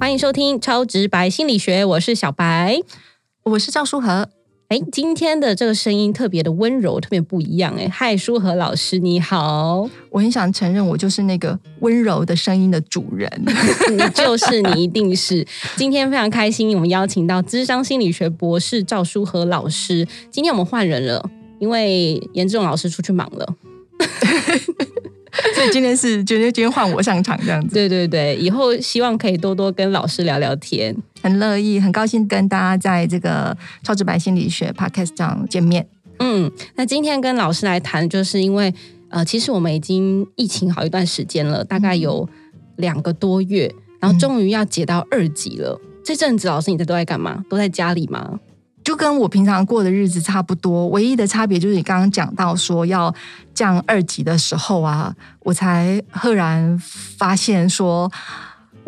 欢迎收听《超直白心理学》，我是小白，我是赵书和。哎，今天的这个声音特别的温柔，特别不一样。哎，嗨，舒和老师你好，我很想承认我就是那个温柔的声音的主人，你就是你，一定是。今天非常开心，我们邀请到资商心理学博士赵舒和老师。今天我们换人了，因为严志勇老师出去忙了。所以今天是觉得今天换我上场这样子，对对对，以后希望可以多多跟老师聊聊天，很乐意，很高兴跟大家在这个超直白心理学 podcast 上见面。嗯，那今天跟老师来谈，就是因为呃，其实我们已经疫情好一段时间了，大概有两个多月，然后终于要解到二级了。这阵子老师你在都在干嘛？都在家里吗？就跟我平常过的日子差不多，唯一的差别就是你刚刚讲到说要降二级的时候啊，我才赫然发现说。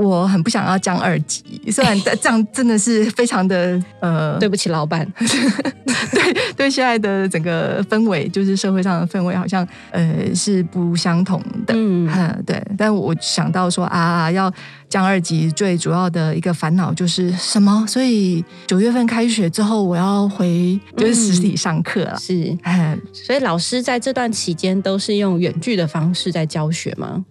我很不想要降二级，虽然这样真的是非常的呃，对不起老板，对对，现在的整个氛围就是社会上的氛围好像呃是不相同的，嗯，对。但我想到说啊，要降二级，最主要的一个烦恼就是什么？所以九月份开学之后，我要回就是实体上课了，是，所以老师在这段期间都是用远距的方式在教学吗？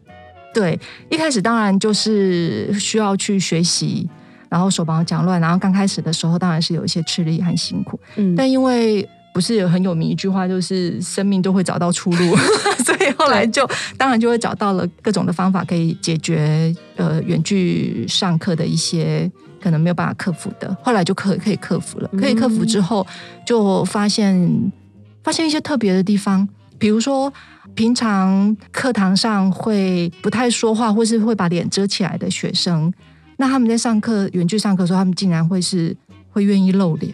对，一开始当然就是需要去学习，然后手忙脚乱，然后刚开始的时候当然是有一些吃力和辛苦，嗯，但因为不是有很有名一句话，就是生命都会找到出路，所以后来就当然就会找到了各种的方法可以解决呃远距上课的一些可能没有办法克服的，后来就可可以克服了，可以克服之后就发现发现一些特别的地方，比如说。平常课堂上会不太说话，或是会把脸遮起来的学生，那他们在上课远距上课的时候，他们竟然会是会愿意露脸。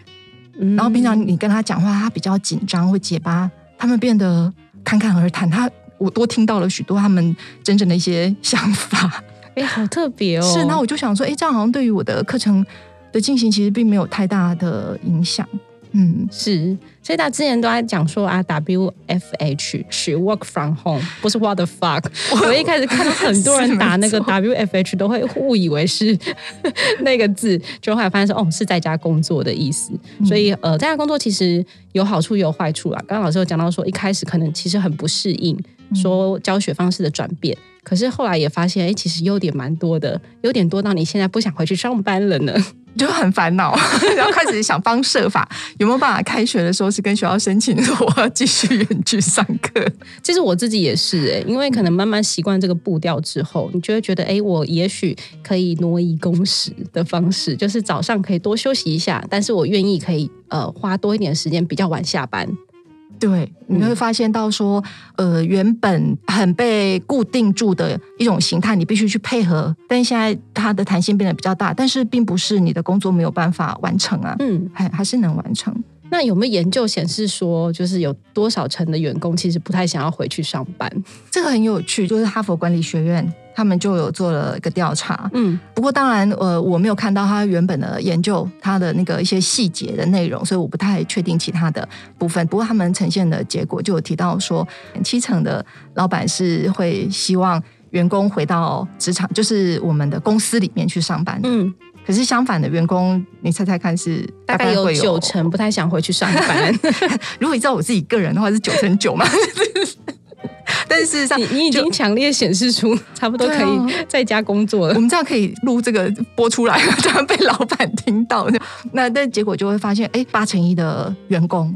然后平常你跟他讲话，他比较紧张，会结巴，他们变得侃侃而谈。他我多听到了许多他们真正的一些想法。哎，好特别哦！是，那我就想说，哎，这样好像对于我的课程的进行，其实并没有太大的影响。嗯，是，所以他之前都在讲说啊，W F H 是 work from home，不是 what the fuck。我一开始看到很多人打那个 W F H，都会误以为是 那个字，就后来发现说哦，是在家工作的意思。所以呃，在家工作其实有好处也有坏处啦。刚刚老师有讲到说，一开始可能其实很不适应，说教学方式的转变，可是后来也发现，哎，其实优点蛮多的，优点多到你现在不想回去上班了呢。就很烦恼，然后开始想方设法，有没有办法开学的时候是跟学校申请，我要继续远距上课。其实我自己也是哎，因为可能慢慢习惯这个步调之后，你就会觉得哎，我也许可以挪移工时的方式，就是早上可以多休息一下，但是我愿意可以呃花多一点时间比较晚下班。对，你会发现到说，呃，原本很被固定住的一种形态，你必须去配合，但现在它的弹性变得比较大，但是并不是你的工作没有办法完成啊，嗯，还还是能完成。那有没有研究显示说，就是有多少成的员工其实不太想要回去上班？这个很有趣，就是哈佛管理学院他们就有做了一个调查。嗯，不过当然，呃，我没有看到他原本的研究，他的那个一些细节的内容，所以我不太确定其他的部分。不过他们呈现的结果就有提到说，七成的老板是会希望员工回到职场，就是我们的公司里面去上班。嗯。可是相反的，员工，你猜猜看是大概有九成不太想回去上班。如果你知道我自己个人的话，是九成九嘛？但是事实上，你你已经强烈显示出差不多可以在家工作了。我们这样可以录这个播出来，这样被老板听到。那但结果就会发现，哎，八成一的员工。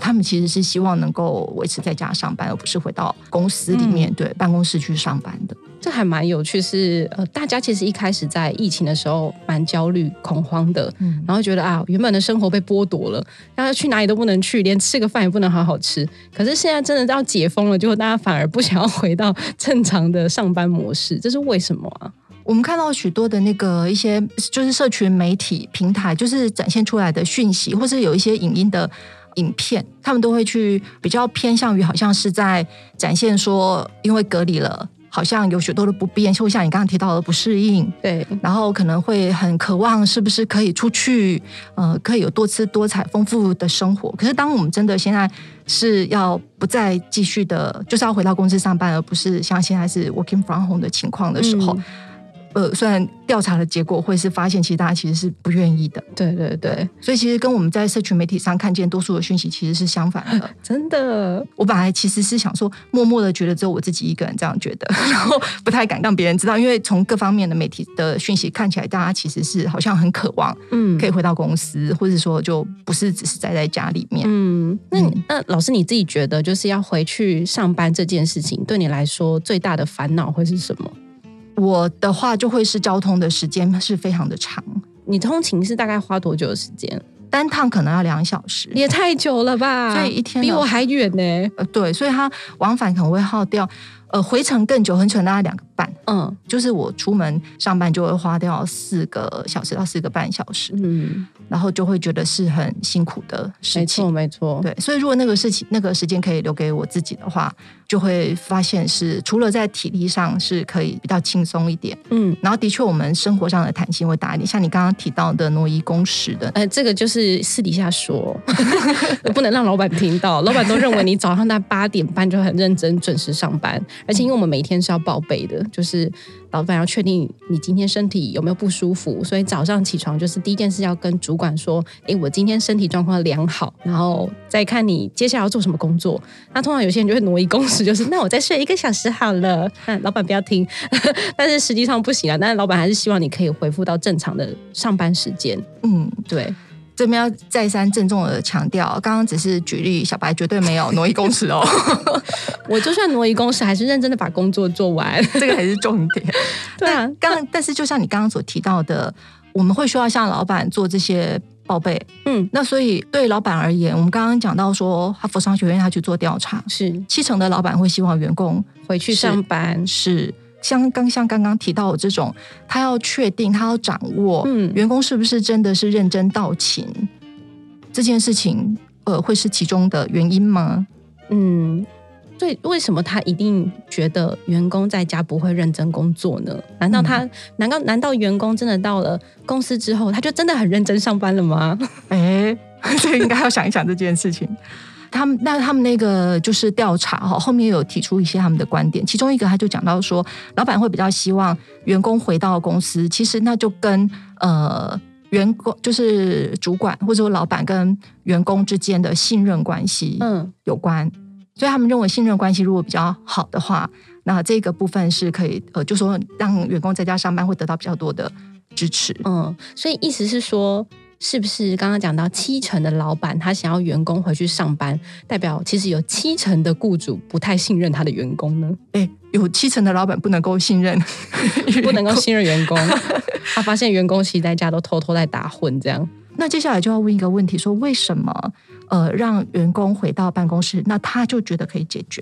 他们其实是希望能够维持在家上班，而不是回到公司里面对办公室去上班的。这还蛮有趣，是呃，大家其实一开始在疫情的时候蛮焦虑、恐慌的，嗯，然后觉得啊，原本的生活被剥夺了，大家去哪里都不能去，连吃个饭也不能好好吃。可是现在真的要解封了，结果大家反而不想要回到正常的上班模式，这是为什么啊？我们看到许多的那个一些就是社群媒体平台，就是展现出来的讯息，或是有一些影音的。影片，他们都会去比较偏向于好像是在展现说，因为隔离了，好像有许多的不便，就像你刚刚提到的不适应，对，然后可能会很渴望是不是可以出去，呃，可以有多姿多彩、丰富的生活。可是当我们真的现在是要不再继续的，就是要回到公司上班，而不是像现在是 working from home 的情况的时候。呃，虽然调查的结果会是发现，其实大家其实是不愿意的。对对对，所以其实跟我们在社群媒体上看见多数的讯息其实是相反的。真的，我本来其实是想说，默默的觉得只有我自己一个人这样觉得，然后不太敢让别人知道，因为从各方面的媒体的讯息看起来，大家其实是好像很渴望，嗯，可以回到公司，或者说就不是只是待在家里面。嗯，那那老师你自己觉得，就是要回去上班这件事情，对你来说最大的烦恼会是什么？我的话就会是交通的时间是非常的长。你通勤是大概花多久的时间？单趟可能要两小时，也太久了吧？所以一天比我还远呢。呃，对，所以它往返可能会耗掉，呃，回程更久，很可能大概两个半。嗯，就是我出门上班就会花掉四个小时到四个半小时。嗯。然后就会觉得是很辛苦的事情，没错，对。所以如果那个事情、那个时间可以留给我自己的话，就会发现是除了在体力上是可以比较轻松一点，嗯。然后的确，我们生活上的弹性会大一点。像你刚刚提到的挪移工时的，哎，这个就是私底下说，不能让老板听到。老板都认为你早上在八点半就很认真、准时上班，而且因为我们每天是要报备的，就是。老板要确定你今天身体有没有不舒服，所以早上起床就是第一件事要跟主管说：“诶，我今天身体状况良好。”然后再看你接下来要做什么工作。那通常有些人就会挪移工时，就是那我再睡一个小时好了。那老板不要听，但是实际上不行啊。但是老板还是希望你可以恢复到正常的上班时间。嗯，对。这边要再三郑重的强调，刚刚只是举例，小白绝对没有挪移公司哦。我就算挪移公司，还是认真的把工作做完，这个还是重点。对啊，刚但是就像你刚刚所提到的，我们会需要向老板做这些报备。嗯，那所以对老板而言，我们刚刚讲到说，哈佛商学院他去做调查，是七成的老板会希望员工回去上班，是。像刚像刚刚提到的这种，他要确定，他要掌握，嗯，员工是不是真的是认真到勤这件事情，呃，会是其中的原因吗？嗯，所以，为什么他一定觉得员工在家不会认真工作呢？难道他，难道难道员工真的到了公司之后，他就真的很认真上班了吗？哎，这应该要想一想这件事情。他们那他们那个就是调查哈，后面有提出一些他们的观点，其中一个他就讲到说，老板会比较希望员工回到公司，其实那就跟呃员工就是主管或者说老板跟员工之间的信任关系嗯有关，所以他们认为信任关系如果比较好的话，那这个部分是可以呃就说让员工在家上班会得到比较多的支持嗯，所以意思是说。是不是刚刚讲到七成的老板他想要员工回去上班，代表其实有七成的雇主不太信任他的员工呢？哎，有七成的老板不能够信任，不能够信任员工，他发现员工其实在家都偷偷在打混，这样。那接下来就要问一个问题：说为什么呃让员工回到办公室，那他就觉得可以解决？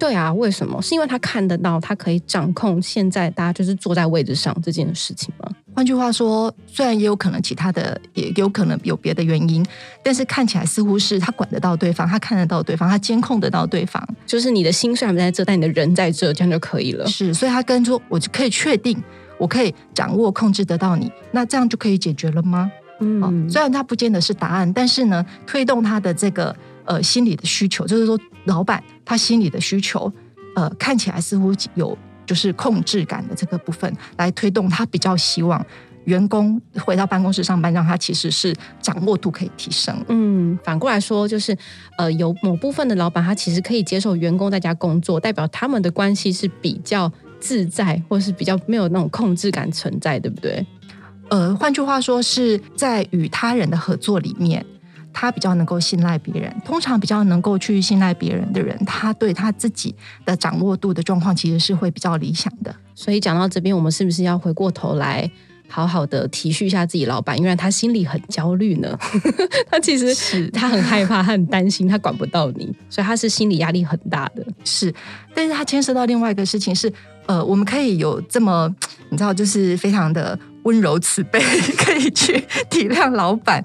对啊，为什么？是因为他看得到，他可以掌控现在大家就是坐在位置上这件事情吗？换句话说，虽然也有可能其他的，也有可能有别的原因，但是看起来似乎是他管得到对方，他看得到对方，他监控得到对方。就是你的心虽然不在这，但你的人在这，这样就可以了。是，所以他跟说，我就可以确定，我可以掌握、控制得到你，那这样就可以解决了吗？嗯，虽然他不见得是答案，但是呢，推动他的这个呃心理的需求，就是说，老板。他心理的需求，呃，看起来似乎有就是控制感的这个部分来推动他比较希望员工回到办公室上班，让他其实是掌握度可以提升。嗯，反过来说，就是呃，有某部分的老板他其实可以接受员工在家工作，代表他们的关系是比较自在，或是比较没有那种控制感存在，对不对？呃，换句话说，是在与他人的合作里面。他比较能够信赖别人，通常比较能够去信赖别人的人，他对他自己的掌握度的状况其实是会比较理想的。所以讲到这边，我们是不是要回过头来好好的体恤一下自己老板，因为他心里很焦虑呢？他其实是他很害怕，他很担心，他管不到你，所以他是心理压力很大的。是，但是他牵涉到另外一个事情是，呃，我们可以有这么你知道，就是非常的温柔慈悲，可以去体谅老板。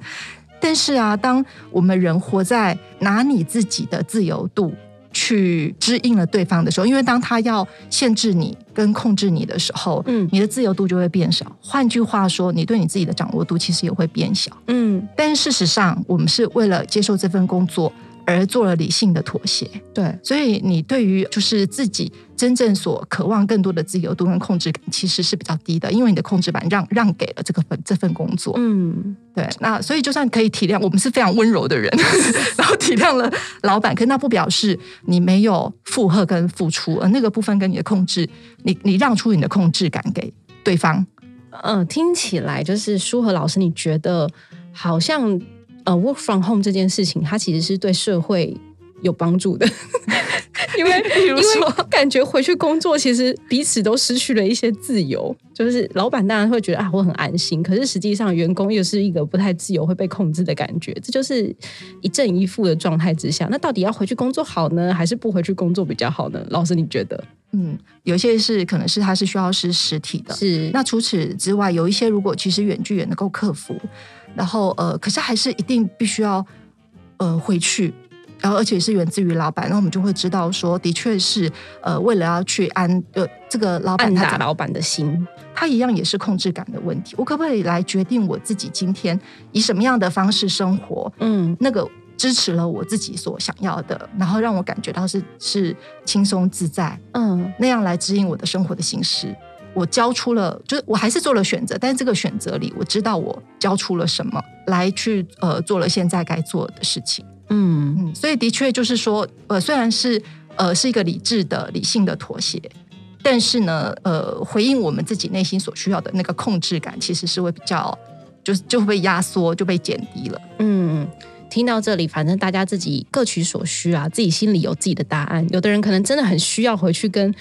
但是啊，当我们人活在拿你自己的自由度去支应了对方的时候，因为当他要限制你跟控制你的时候，嗯，你的自由度就会变少。换句话说，你对你自己的掌握度其实也会变小。嗯，但是事实上，我们是为了接受这份工作。而做了理性的妥协，对，所以你对于就是自己真正所渴望更多的自由度跟控制感，其实是比较低的，因为你的控制感让让给了这个份这份工作，嗯，对，那所以就算可以体谅我们是非常温柔的人，然后体谅了老板，可那不表示你没有负荷跟付出，而那个部分跟你的控制，你你让出你的控制感给对方，嗯，听起来就是舒和老师，你觉得好像。呃，work from home 这件事情，它其实是对社会有帮助的，因为 因为感觉回去工作，其实彼此都失去了一些自由。就是老板当然会觉得啊，我很安心，可是实际上员工又是一个不太自由、会被控制的感觉。这就是一正一负的状态之下，那到底要回去工作好呢，还是不回去工作比较好呢？老师，你觉得？嗯，有些是可能是他是需要是实体的，是那除此之外，有一些如果其实远距也能够克服。然后呃，可是还是一定必须要呃回去，然后而且是源自于老板，那我们就会知道说，的确是呃为了要去安呃这个老板他老板的心，他一样也是控制感的问题。我可不可以来决定我自己今天以什么样的方式生活？嗯，那个支持了我自己所想要的，然后让我感觉到是是轻松自在，嗯，那样来指引我的生活的形式。我交出了，就是我还是做了选择，但是这个选择里，我知道我交出了什么，来去呃做了现在该做的事情。嗯嗯，所以的确就是说，呃，虽然是呃是一个理智的、理性的妥协，但是呢，呃，回应我们自己内心所需要的那个控制感，其实是会比较，就是就会被压缩，就被减低了。嗯，听到这里，反正大家自己各取所需啊，自己心里有自己的答案。有的人可能真的很需要回去跟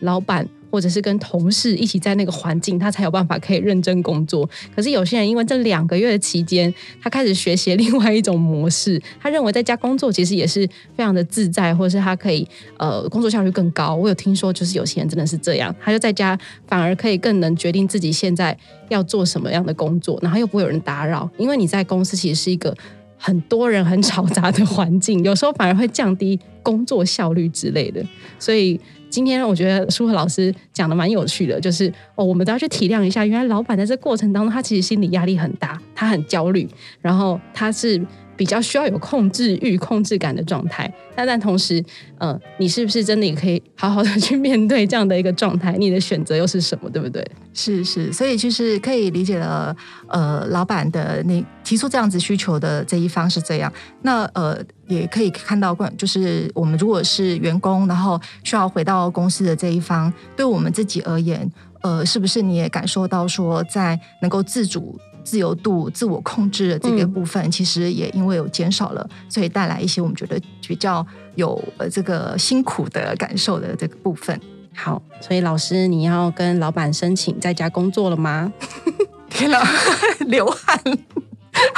老板。或者是跟同事一起在那个环境，他才有办法可以认真工作。可是有些人因为这两个月的期间，他开始学习另外一种模式，他认为在家工作其实也是非常的自在，或者是他可以呃工作效率更高。我有听说，就是有些人真的是这样，他就在家反而可以更能决定自己现在要做什么样的工作，然后又不会有人打扰。因为你在公司其实是一个很多人很嘈杂的环境，有时候反而会降低工作效率之类的，所以。今天我觉得舒和老师讲的蛮有趣的，就是哦，我们都要去体谅一下，原来老板在这过程当中，他其实心理压力很大，他很焦虑，然后他是。比较需要有控制欲、控制感的状态，但但同时，嗯，你是不是真的也可以好好的去面对这样的一个状态？你的选择又是什么？对不对？是是，所以就是可以理解了。呃，老板的那提出这样子需求的这一方是这样，那呃，也可以看到，就是我们如果是员工，然后需要回到公司的这一方，对我们自己而言，呃，是不是你也感受到说，在能够自主？自由度、自我控制的这个部分，其实也因为有减少了，所以带来一些我们觉得比较有呃这个辛苦的感受的这个部分。好，所以老师，你要跟老板申请在家工作了吗？天哪，流汗。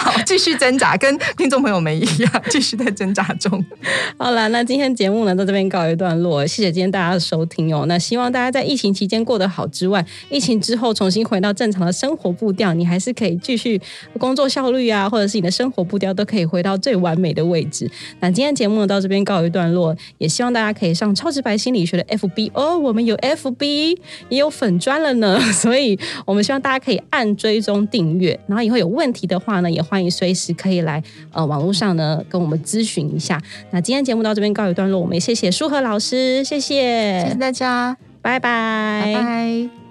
好，继续挣扎，跟听众朋友们一样，继续在挣扎中。好了，那今天节目呢，到这边告一段落。谢谢今天大家的收听哦。那希望大家在疫情期间过得好之外，疫情之后重新回到正常的生活步调，你还是可以继续工作效率啊，或者是你的生活步调都可以回到最完美的位置。那今天节目呢，到这边告一段落，也希望大家可以上超直白心理学的 FB 哦，我们有 FB 也有粉砖了呢，所以我们希望大家可以按追踪订阅，然后以后有问题的话呢。也欢迎随时可以来呃网络上呢跟我们咨询一下。那今天节目到这边告一段落，我们也谢谢舒和老师，谢谢，谢谢大家，拜拜，拜拜。